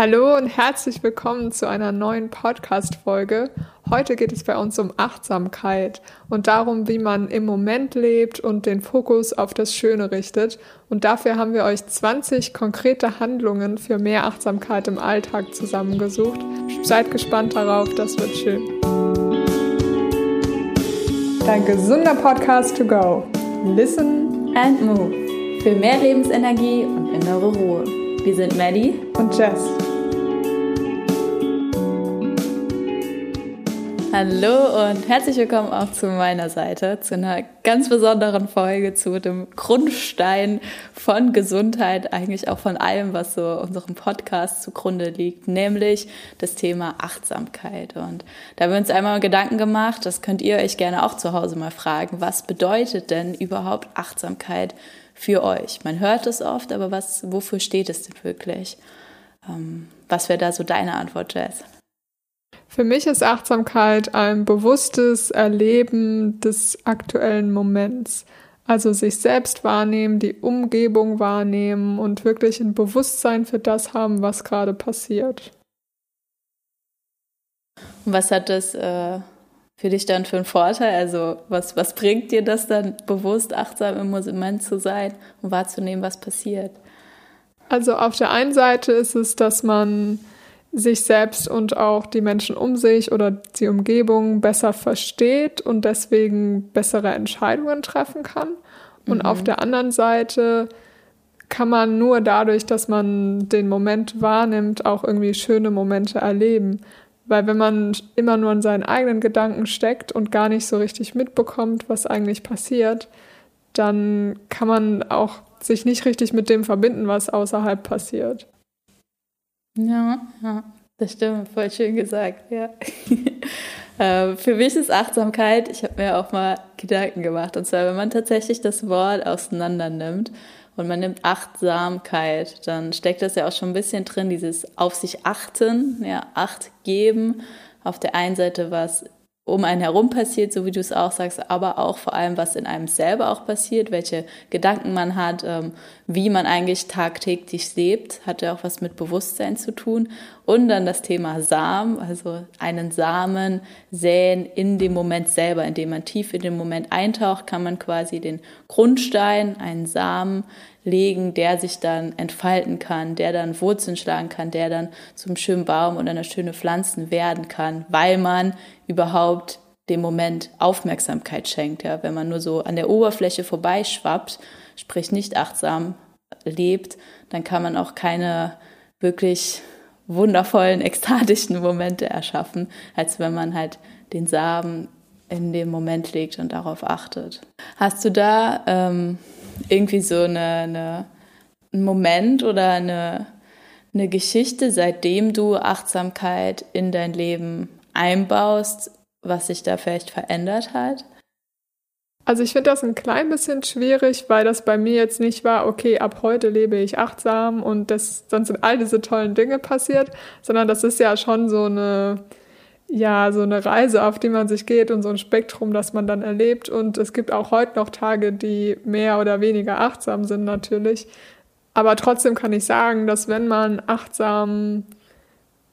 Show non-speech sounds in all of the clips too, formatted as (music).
Hallo und herzlich willkommen zu einer neuen Podcast-Folge. Heute geht es bei uns um Achtsamkeit und darum, wie man im Moment lebt und den Fokus auf das Schöne richtet. Und dafür haben wir euch 20 konkrete Handlungen für mehr Achtsamkeit im Alltag zusammengesucht. Seid gespannt darauf, das wird schön. Dein gesunder Podcast to go. Listen and move. Für mehr Lebensenergie und innere Ruhe. Wir sind Maddie und Jess. Hallo und herzlich willkommen auch zu meiner Seite, zu einer ganz besonderen Folge, zu dem Grundstein von Gesundheit, eigentlich auch von allem, was so unserem Podcast zugrunde liegt, nämlich das Thema Achtsamkeit. Und da haben wir uns einmal Gedanken gemacht, das könnt ihr euch gerne auch zu Hause mal fragen, was bedeutet denn überhaupt Achtsamkeit für euch? Man hört es oft, aber was, wofür steht es denn wirklich? Ähm, was wäre da so deine Antwort, Jess? Für mich ist Achtsamkeit ein bewusstes Erleben des aktuellen Moments. Also sich selbst wahrnehmen, die Umgebung wahrnehmen und wirklich ein Bewusstsein für das haben, was gerade passiert. Und was hat das äh, für dich dann für einen Vorteil? Also was, was bringt dir das dann, bewusst achtsam im Moment zu sein und wahrzunehmen, was passiert? Also auf der einen Seite ist es, dass man sich selbst und auch die Menschen um sich oder die Umgebung besser versteht und deswegen bessere Entscheidungen treffen kann. Und mhm. auf der anderen Seite kann man nur dadurch, dass man den Moment wahrnimmt, auch irgendwie schöne Momente erleben. Weil wenn man immer nur in seinen eigenen Gedanken steckt und gar nicht so richtig mitbekommt, was eigentlich passiert, dann kann man auch sich nicht richtig mit dem verbinden, was außerhalb passiert. Ja, ja, das stimmt, voll schön gesagt, ja. (laughs) Ähm, für mich ist Achtsamkeit, ich habe mir auch mal Gedanken gemacht, und zwar, wenn man tatsächlich das Wort auseinander nimmt und man nimmt Achtsamkeit, dann steckt das ja auch schon ein bisschen drin, dieses auf sich achten, ja, Acht geben. Auf der einen Seite, was um einen herum passiert, so wie du es auch sagst, aber auch vor allem, was in einem selber auch passiert, welche Gedanken man hat, ähm, wie man eigentlich tagtäglich lebt, hat ja auch was mit Bewusstsein zu tun. Und dann das Thema Samen, also einen Samen säen in dem Moment selber, indem man tief in den Moment eintaucht, kann man quasi den Grundstein, einen Samen legen, der sich dann entfalten kann, der dann Wurzeln schlagen kann, der dann zum schönen Baum und einer schönen Pflanzen werden kann, weil man überhaupt dem Moment Aufmerksamkeit schenkt. Ja, wenn man nur so an der Oberfläche vorbeischwappt, sprich nicht achtsam lebt, dann kann man auch keine wirklich wundervollen, (laughs) ekstatischen Momente erschaffen, als wenn man halt den Samen in dem Moment legt und darauf achtet. Hast du da ähm, irgendwie so eine, eine, einen Moment oder eine, eine Geschichte, seitdem du Achtsamkeit in dein Leben einbaust, was sich da vielleicht verändert hat? Also ich finde das ein klein bisschen schwierig, weil das bei mir jetzt nicht war, okay, ab heute lebe ich achtsam und das, dann sind all diese tollen Dinge passiert, sondern das ist ja schon so eine, ja, so eine Reise, auf die man sich geht und so ein Spektrum, das man dann erlebt. Und es gibt auch heute noch Tage, die mehr oder weniger achtsam sind natürlich. Aber trotzdem kann ich sagen, dass wenn man achtsam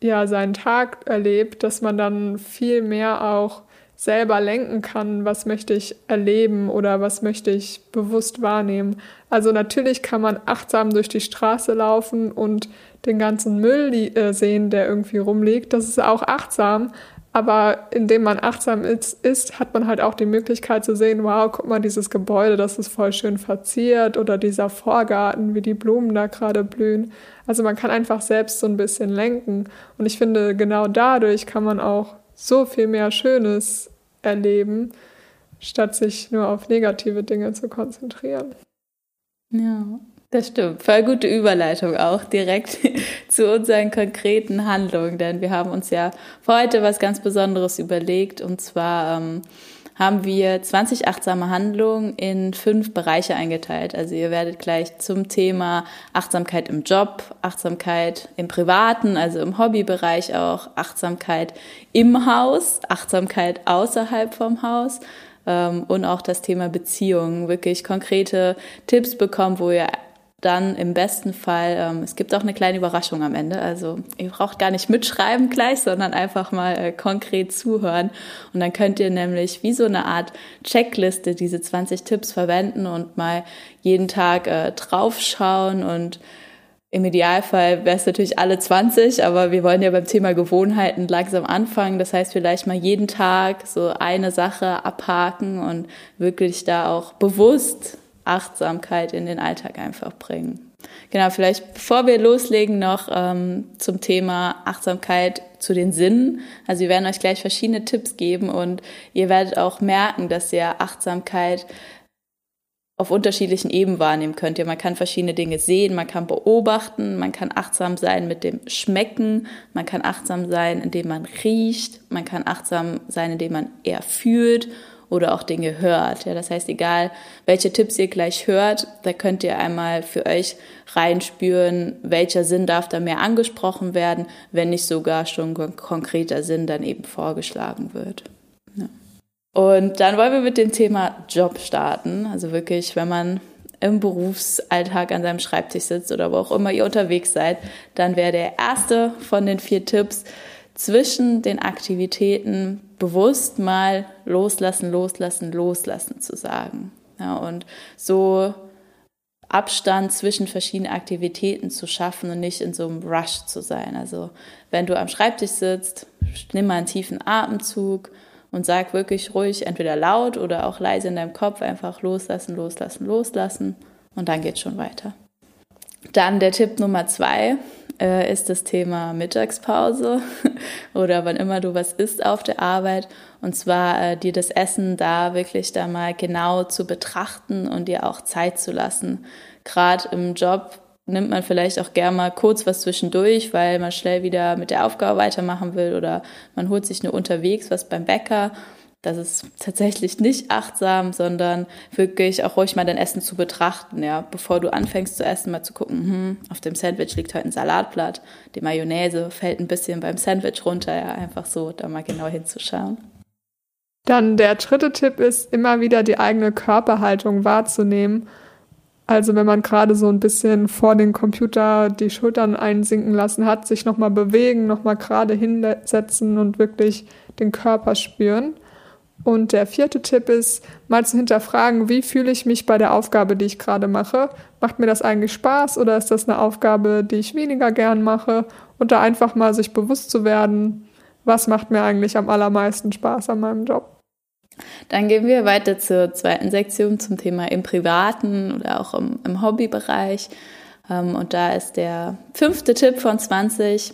ja seinen Tag erlebt, dass man dann viel mehr auch selber lenken kann, was möchte ich erleben oder was möchte ich bewusst wahrnehmen. Also natürlich kann man achtsam durch die Straße laufen und den ganzen Müll äh, sehen, der irgendwie rumliegt. Das ist auch achtsam. Aber indem man achtsam ist, ist, hat man halt auch die Möglichkeit zu sehen, wow, guck mal, dieses Gebäude, das ist voll schön verziert oder dieser Vorgarten, wie die Blumen da gerade blühen. Also man kann einfach selbst so ein bisschen lenken. Und ich finde, genau dadurch kann man auch so viel mehr Schönes erleben, statt sich nur auf negative Dinge zu konzentrieren. Ja, das stimmt. Voll gute Überleitung auch direkt (laughs) zu unseren konkreten Handlungen, denn wir haben uns ja für heute was ganz Besonderes überlegt und zwar ähm, haben wir 20 achtsame Handlungen in fünf Bereiche eingeteilt. Also ihr werdet gleich zum Thema Achtsamkeit im Job, Achtsamkeit im Privaten, also im Hobbybereich auch, Achtsamkeit im Haus, Achtsamkeit außerhalb vom Haus ähm, und auch das Thema Beziehungen wirklich konkrete Tipps bekommen, wo ihr dann im besten Fall, ähm, es gibt auch eine kleine Überraschung am Ende. Also ihr braucht gar nicht mitschreiben gleich, sondern einfach mal äh, konkret zuhören. Und dann könnt ihr nämlich wie so eine Art Checkliste diese 20 Tipps verwenden und mal jeden Tag äh, draufschauen und im Idealfall wäre es natürlich alle 20, aber wir wollen ja beim Thema Gewohnheiten langsam anfangen. Das heißt, vielleicht mal jeden Tag so eine Sache abhaken und wirklich da auch bewusst Achtsamkeit in den Alltag einfach bringen. Genau, vielleicht bevor wir loslegen noch ähm, zum Thema Achtsamkeit zu den Sinnen. Also wir werden euch gleich verschiedene Tipps geben und ihr werdet auch merken, dass ihr Achtsamkeit auf unterschiedlichen Ebenen wahrnehmen könnt. Ja, man kann verschiedene Dinge sehen, man kann beobachten, man kann achtsam sein mit dem Schmecken, man kann achtsam sein, indem man riecht, man kann achtsam sein, indem man eher fühlt oder auch Dinge hört. Ja, das heißt, egal welche Tipps ihr gleich hört, da könnt ihr einmal für euch reinspüren, welcher Sinn darf da mehr angesprochen werden, wenn nicht sogar schon ein konkreter Sinn dann eben vorgeschlagen wird. Und dann wollen wir mit dem Thema Job starten. Also wirklich, wenn man im Berufsalltag an seinem Schreibtisch sitzt oder wo auch immer ihr unterwegs seid, dann wäre der erste von den vier Tipps zwischen den Aktivitäten bewusst mal loslassen, loslassen, loslassen zu sagen. Ja, und so Abstand zwischen verschiedenen Aktivitäten zu schaffen und nicht in so einem Rush zu sein. Also wenn du am Schreibtisch sitzt, nimm mal einen tiefen Atemzug und sag wirklich ruhig, entweder laut oder auch leise in deinem Kopf, einfach loslassen, loslassen, loslassen und dann geht's schon weiter. Dann der Tipp Nummer zwei äh, ist das Thema Mittagspause (laughs) oder wann immer du was isst auf der Arbeit und zwar äh, dir das Essen da wirklich da mal genau zu betrachten und dir auch Zeit zu lassen. Gerade im Job nimmt man vielleicht auch gern mal kurz was zwischendurch, weil man schnell wieder mit der Aufgabe weitermachen will oder man holt sich nur unterwegs was beim Bäcker. Das ist tatsächlich nicht achtsam, sondern wirklich auch ruhig mal dein Essen zu betrachten, ja. Bevor du anfängst zu essen, mal zu gucken, hm, auf dem Sandwich liegt heute ein Salatblatt, die Mayonnaise fällt ein bisschen beim Sandwich runter, ja. Einfach so, da mal genau hinzuschauen. Dann der dritte Tipp ist, immer wieder die eigene Körperhaltung wahrzunehmen also wenn man gerade so ein bisschen vor den Computer die Schultern einsinken lassen hat, sich nochmal bewegen, nochmal gerade hinsetzen und wirklich den Körper spüren. Und der vierte Tipp ist, mal zu hinterfragen, wie fühle ich mich bei der Aufgabe, die ich gerade mache? Macht mir das eigentlich Spaß oder ist das eine Aufgabe, die ich weniger gern mache? Und da einfach mal sich bewusst zu werden, was macht mir eigentlich am allermeisten Spaß an meinem Job? Dann gehen wir weiter zur zweiten Sektion zum Thema im privaten oder auch im, im Hobbybereich. Ähm, und da ist der fünfte Tipp von 20,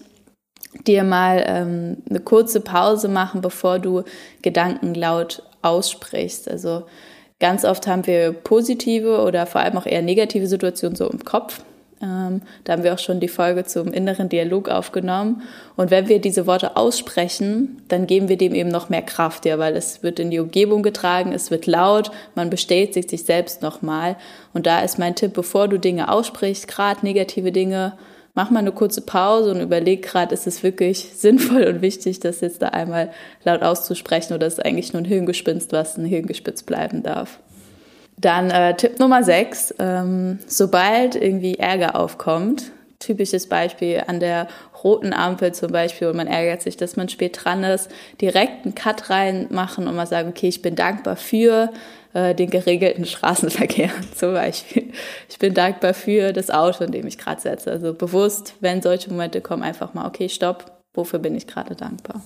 dir mal ähm, eine kurze Pause machen, bevor du Gedanken laut aussprichst. Also ganz oft haben wir positive oder vor allem auch eher negative Situationen so im Kopf. Ähm, da haben wir auch schon die Folge zum inneren Dialog aufgenommen. Und wenn wir diese Worte aussprechen, dann geben wir dem eben noch mehr Kraft, ja, weil es wird in die Umgebung getragen, es wird laut, man bestätigt sich selbst nochmal. Und da ist mein Tipp, bevor du Dinge aussprichst, gerade negative Dinge, mach mal eine kurze Pause und überleg gerade, ist es wirklich (laughs) sinnvoll und wichtig, das jetzt da einmal laut auszusprechen oder ist es eigentlich nur ein Hirngespinst, was ein Hirngespitz bleiben darf. Dann äh, Tipp Nummer 6, ähm, sobald irgendwie Ärger aufkommt, typisches Beispiel an der roten Ampel zum Beispiel und man ärgert sich, dass man spät dran ist, direkt einen Cut reinmachen und mal sagen, okay, ich bin dankbar für äh, den geregelten Straßenverkehr (laughs) zum Beispiel. Ich bin dankbar für das Auto, in dem ich gerade setze. Also bewusst, wenn solche Momente kommen, einfach mal, okay, stopp, wofür bin ich gerade dankbar?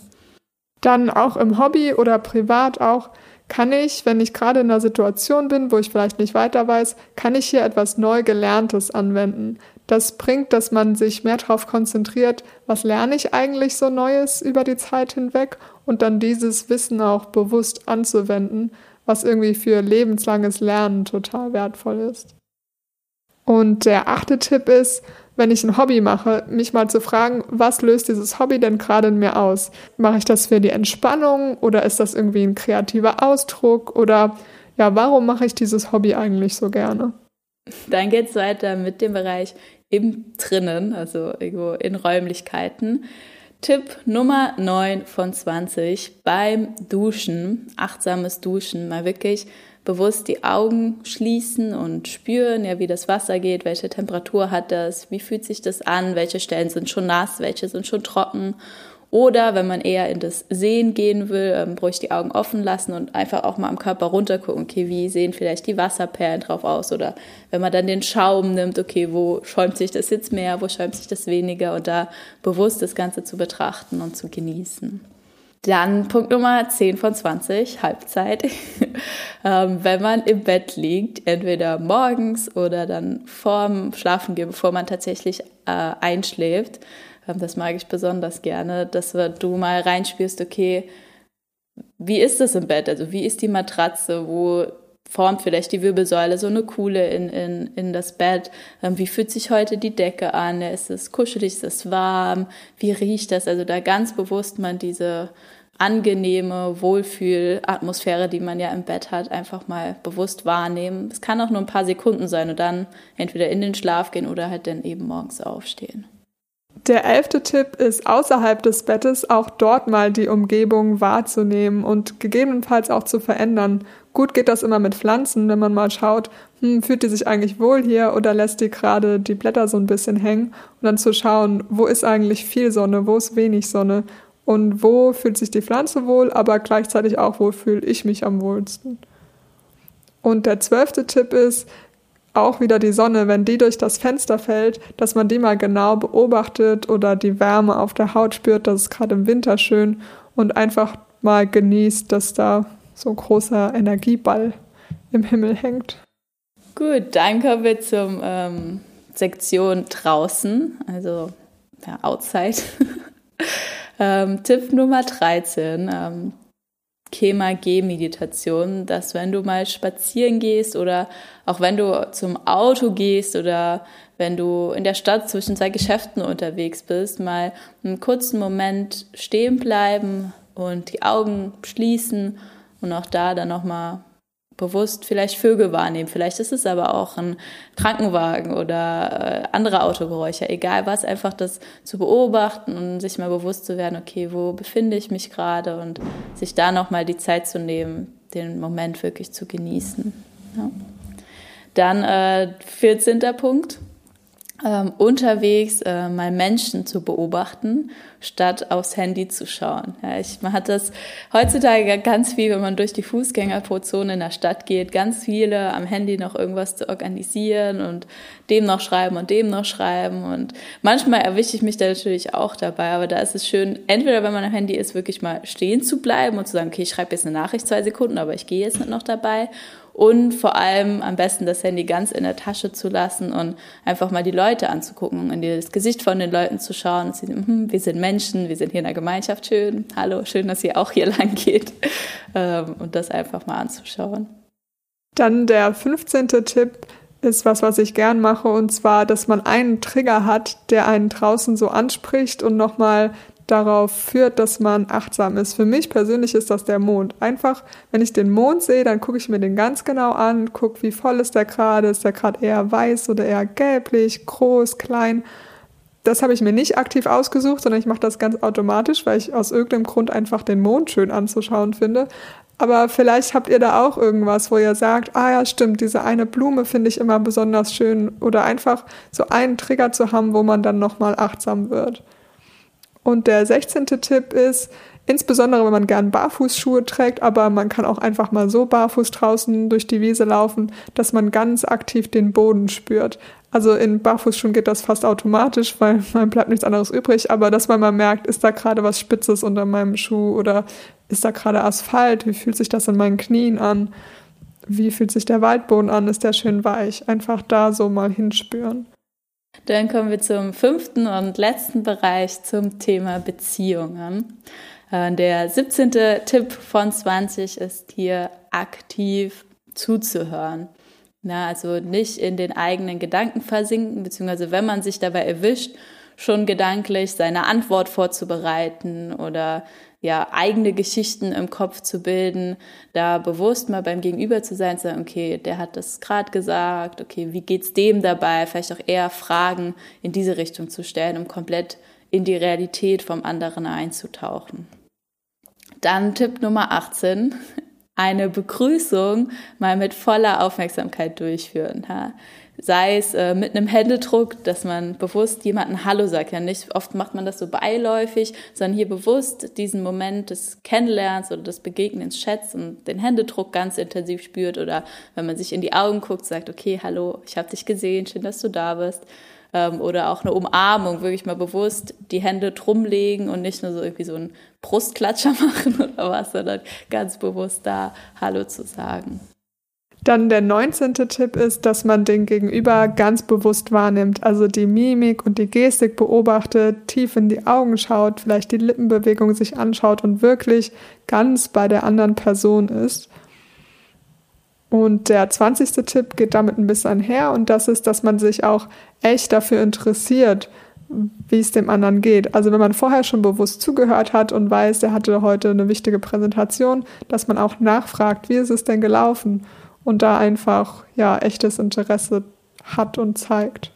Dann auch im Hobby oder privat auch kann ich, wenn ich gerade in einer Situation bin, wo ich vielleicht nicht weiter weiß, kann ich hier etwas neu Gelerntes anwenden. Das bringt, dass man sich mehr darauf konzentriert, was lerne ich eigentlich so Neues über die Zeit hinweg und dann dieses Wissen auch bewusst anzuwenden, was irgendwie für lebenslanges Lernen total wertvoll ist. Und der achte Tipp ist, wenn ich ein Hobby mache, mich mal zu fragen, was löst dieses Hobby denn gerade in mir aus? Mache ich das für die Entspannung oder ist das irgendwie ein kreativer Ausdruck oder ja, warum mache ich dieses Hobby eigentlich so gerne? Dann geht es weiter mit dem Bereich im Drinnen, also irgendwo in Räumlichkeiten. Tipp Nummer 9 von 20 beim Duschen, achtsames Duschen, mal wirklich bewusst die Augen schließen und spüren, ja, wie das Wasser geht, welche Temperatur hat das, wie fühlt sich das an, welche Stellen sind schon nass, welche sind schon trocken oder wenn man eher in das Sehen gehen will, ähm, ruhig die Augen offen lassen und einfach auch mal am Körper runtergucken, okay, wie sehen vielleicht die Wasserperlen drauf aus? Oder wenn man dann den Schaum nimmt, okay, wo schäumt sich das jetzt mehr, wo schäumt sich das weniger? Und da bewusst das Ganze zu betrachten und zu genießen. Dann Punkt Nummer 10 von 20, Halbzeit. (laughs) ähm, wenn man im Bett liegt, entweder morgens oder dann vorm Schlafengehen, bevor man tatsächlich äh, einschläft, das mag ich besonders gerne, dass du mal reinspürst, okay, wie ist es im Bett? Also wie ist die Matratze? Wo formt vielleicht die Wirbelsäule so eine Kuhle in, in, in das Bett? Ähm, wie fühlt sich heute die Decke an? Ist es kuschelig? Ist es warm? Wie riecht das? Also da ganz bewusst man diese angenehme Wohlfühlatmosphäre, die man ja im Bett hat, einfach mal bewusst wahrnehmen. Es kann auch nur ein paar Sekunden sein und dann entweder in den Schlaf gehen oder halt dann eben morgens aufstehen. Der elfte Tipp ist, außerhalb des Bettes auch dort mal die Umgebung wahrzunehmen und gegebenenfalls auch zu verändern. Gut geht das immer mit Pflanzen, wenn man mal schaut, hm, fühlt die sich eigentlich wohl hier oder lässt die gerade die Blätter so ein bisschen hängen und dann zu schauen, wo ist eigentlich viel Sonne, wo ist wenig Sonne und wo fühlt sich die Pflanze wohl, aber gleichzeitig auch, wo fühle ich mich am wohlsten. Und der zwölfte Tipp ist, auch wieder die Sonne, wenn die durch das Fenster fällt, dass man die mal genau beobachtet oder die Wärme auf der Haut spürt, das ist gerade im Winter schön und einfach mal genießt, dass da so ein großer Energieball im Himmel hängt. Gut, dann kommen wir zum ähm, Sektion draußen, also ja, outside. (laughs) ähm, Tipp Nummer 13. Ähm, Kema-G-Meditation, dass wenn du mal spazieren gehst oder auch wenn du zum Auto gehst oder wenn du in der Stadt zwischen zwei Geschäften unterwegs bist, mal einen kurzen Moment stehen bleiben und die Augen schließen und auch da dann nochmal bewusst vielleicht Vögel wahrnehmen. Vielleicht ist es aber auch ein Krankenwagen oder äh, andere Autogeräusche, egal was, einfach das zu beobachten und sich mal bewusst zu werden, okay, wo befinde ich mich gerade und sich da nochmal die Zeit zu nehmen, den Moment wirklich zu genießen. Ja. Dann äh, 14. Punkt, ähm, unterwegs äh, mal Menschen zu beobachten, statt aufs Handy zu schauen. Ja, ich, man hat das heutzutage ganz viel, wenn man durch die Fußgängerzone in der Stadt geht, ganz viele am Handy noch irgendwas zu organisieren und dem noch schreiben und dem noch schreiben. Und manchmal erwische ich mich da natürlich auch dabei, aber da ist es schön, entweder wenn man am Handy ist, wirklich mal stehen zu bleiben und zu sagen, okay, ich schreibe jetzt eine Nachricht zwei Sekunden, aber ich gehe jetzt nicht noch dabei und vor allem am besten das Handy ganz in der Tasche zu lassen und einfach mal die Leute anzugucken, in das Gesicht von den Leuten zu schauen und zu sehen, hm, wir sind Menschen, wir sind hier in der Gemeinschaft, schön, hallo, schön, dass ihr auch hier (laughs) lang geht ähm, und das einfach mal anzuschauen. Dann der 15. Tipp ist was, was ich gern mache, und zwar, dass man einen Trigger hat, der einen draußen so anspricht und nochmal darauf führt, dass man achtsam ist. Für mich persönlich ist das der Mond. Einfach, wenn ich den Mond sehe, dann gucke ich mir den ganz genau an, gucke, wie voll ist der gerade, ist der gerade eher weiß oder eher gelblich, groß, klein. Das habe ich mir nicht aktiv ausgesucht, sondern ich mache das ganz automatisch, weil ich aus irgendeinem Grund einfach den Mond schön anzuschauen finde. Aber vielleicht habt ihr da auch irgendwas, wo ihr sagt, ah ja, stimmt, diese eine Blume finde ich immer besonders schön. Oder einfach so einen Trigger zu haben, wo man dann nochmal achtsam wird. Und der 16. Tipp ist, insbesondere wenn man gern Barfußschuhe trägt, aber man kann auch einfach mal so barfuß draußen durch die Wiese laufen, dass man ganz aktiv den Boden spürt. Also in Barfußschuhen geht das fast automatisch, weil (laughs) man bleibt nichts anderes übrig, aber dass man mal merkt, ist da gerade was Spitzes unter meinem Schuh oder ist da gerade Asphalt? Wie fühlt sich das in meinen Knien an? Wie fühlt sich der Waldboden an? Ist der schön weich? Einfach da so mal hinspüren. Dann kommen wir zum fünften und letzten Bereich zum Thema Beziehungen. Äh, der 17. Tipp von 20 ist hier aktiv zuzuhören. Na, also nicht in den eigenen Gedanken versinken, beziehungsweise wenn man sich dabei erwischt, schon gedanklich seine Antwort vorzubereiten oder ja, eigene Geschichten im Kopf zu bilden, da bewusst mal beim Gegenüber zu sein, zu sagen, okay, der hat das gerade gesagt, okay, wie geht's dem dabei? Vielleicht auch eher Fragen in diese Richtung zu stellen, um komplett in die Realität vom anderen einzutauchen. Dann Tipp Nummer 18 eine Begrüßung mal mit voller Aufmerksamkeit durchführen. Ja? Sei es äh, mit einem Händedruck, dass man bewusst jemanden Hallo sagt. Ja, nicht oft macht man das so beiläufig, sondern hier bewusst diesen Moment des Kennenlernens oder des Begegnens schätzt und den Händedruck ganz intensiv spürt. Oder wenn man sich in die Augen guckt, sagt, okay, hallo, ich habe dich gesehen, schön, dass du da bist. Ähm, oder auch eine Umarmung, wirklich mal bewusst die Hände drumlegen und nicht nur so irgendwie so einen Brustklatscher (laughs) machen oder was, sondern ganz bewusst da Hallo zu sagen. Dann der 19. Tipp ist, dass man den Gegenüber ganz bewusst wahrnimmt, also die Mimik und die Gestik beobachtet, tief in die Augen schaut, vielleicht die Lippenbewegung sich anschaut und wirklich ganz bei der anderen Person ist. Und der 20. Tipp geht damit ein bisschen her und das ist, dass man sich auch echt dafür interessiert, wie es dem anderen geht. Also wenn man vorher schon bewusst zugehört hat und weiß, er hatte heute eine wichtige Präsentation, dass man auch nachfragt, wie ist es denn gelaufen? Und da einfach ja echtes Interesse hat und zeigt.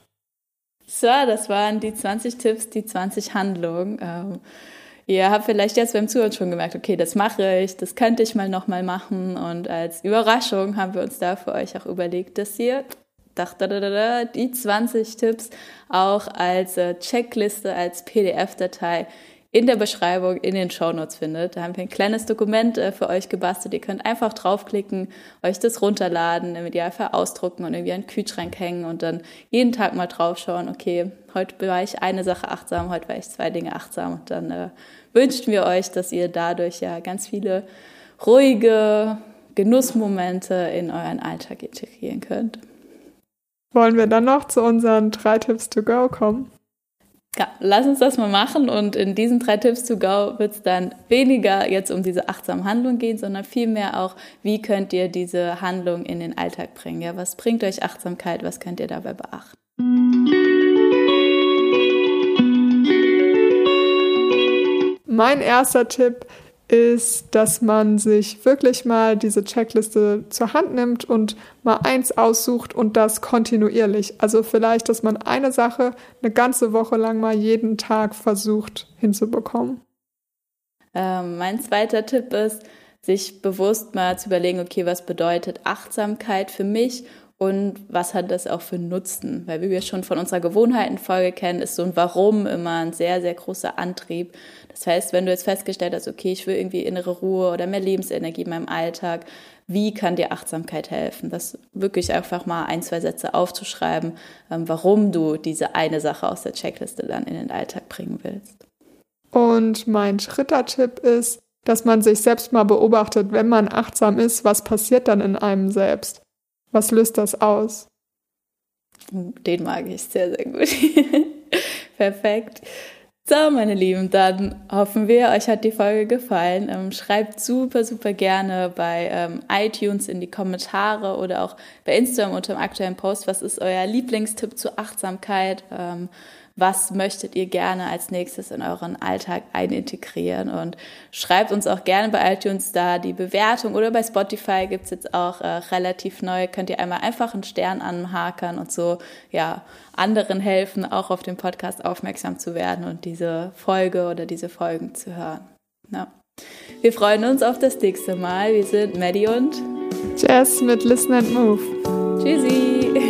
So, das waren die 20 Tipps, die 20 Handlungen. Ähm, ihr habt vielleicht jetzt beim Zuhören schon gemerkt, okay, das mache ich, das könnte ich mal nochmal machen. Und als Überraschung haben wir uns da für euch auch überlegt, dass ihr die 20 Tipps auch als äh, Checkliste, als PDF-Datei in der Beschreibung in den Shownotes findet. Da haben wir ein kleines Dokument äh, für euch gebastelt. Ihr könnt einfach draufklicken, euch das runterladen, im Idealfall ausdrucken und irgendwie einen Kühlschrank hängen und dann jeden Tag mal draufschauen, okay, heute war ich eine Sache achtsam, heute war ich zwei Dinge achtsam und dann äh, wünschen wir euch, dass ihr dadurch ja ganz viele ruhige Genussmomente in euren Alltag integrieren könnt. Wollen wir dann noch zu unseren drei Tipps to go kommen? Ja, lass uns das mal machen und in diesen drei Tipps to go wird es dann weniger jetzt um diese achtsame Handlung gehen, sondern vielmehr auch, wie könnt ihr diese Handlung in den Alltag bringen? Ja, was bringt euch Achtsamkeit? Was könnt ihr dabei beachten? Mein erster Tipp ist, dass man sich wirklich mal diese Checkliste zur Hand nimmt und mal eins aussucht und das kontinuierlich. Also vielleicht, dass man eine Sache eine ganze Woche lang mal jeden Tag versucht hinzubekommen. Ähm, mein zweiter Tipp ist, sich bewusst mal zu überlegen, okay, was bedeutet Achtsamkeit für mich und was hat das auch für Nutzen? Weil wie wir schon von unserer Gewohnheitenfolge kennen, ist so ein Warum immer ein sehr, sehr großer Antrieb. Das heißt, wenn du jetzt festgestellt hast, okay, ich will irgendwie innere Ruhe oder mehr Lebensenergie in meinem Alltag, wie kann dir Achtsamkeit helfen? Das wirklich einfach mal ein, zwei Sätze aufzuschreiben, ähm, warum du diese eine Sache aus der Checkliste dann in den Alltag bringen willst. Und mein dritter Tipp ist, dass man sich selbst mal beobachtet, wenn man achtsam ist, was passiert dann in einem selbst? Was löst das aus? Den mag ich sehr, sehr gut. (laughs) Perfekt. So, meine Lieben, dann hoffen wir, euch hat die Folge gefallen. Ähm, schreibt super, super gerne bei ähm, iTunes in die Kommentare oder auch bei Instagram unter dem aktuellen Post, was ist euer Lieblingstipp zur Achtsamkeit? Was möchtet ihr gerne als nächstes in euren Alltag einintegrieren und schreibt uns auch gerne bei iTunes da die Bewertung oder bei Spotify gibt's jetzt auch äh, relativ neu, könnt ihr einmal einfach einen Stern anhakern und so ja anderen helfen, auch auf den Podcast aufmerksam zu werden und diese Folge oder diese Folgen zu hören. Ja. Wir freuen uns auf das nächste Mal. Wir sind Maddie und Jess mit Listen and Move. Tschüssi!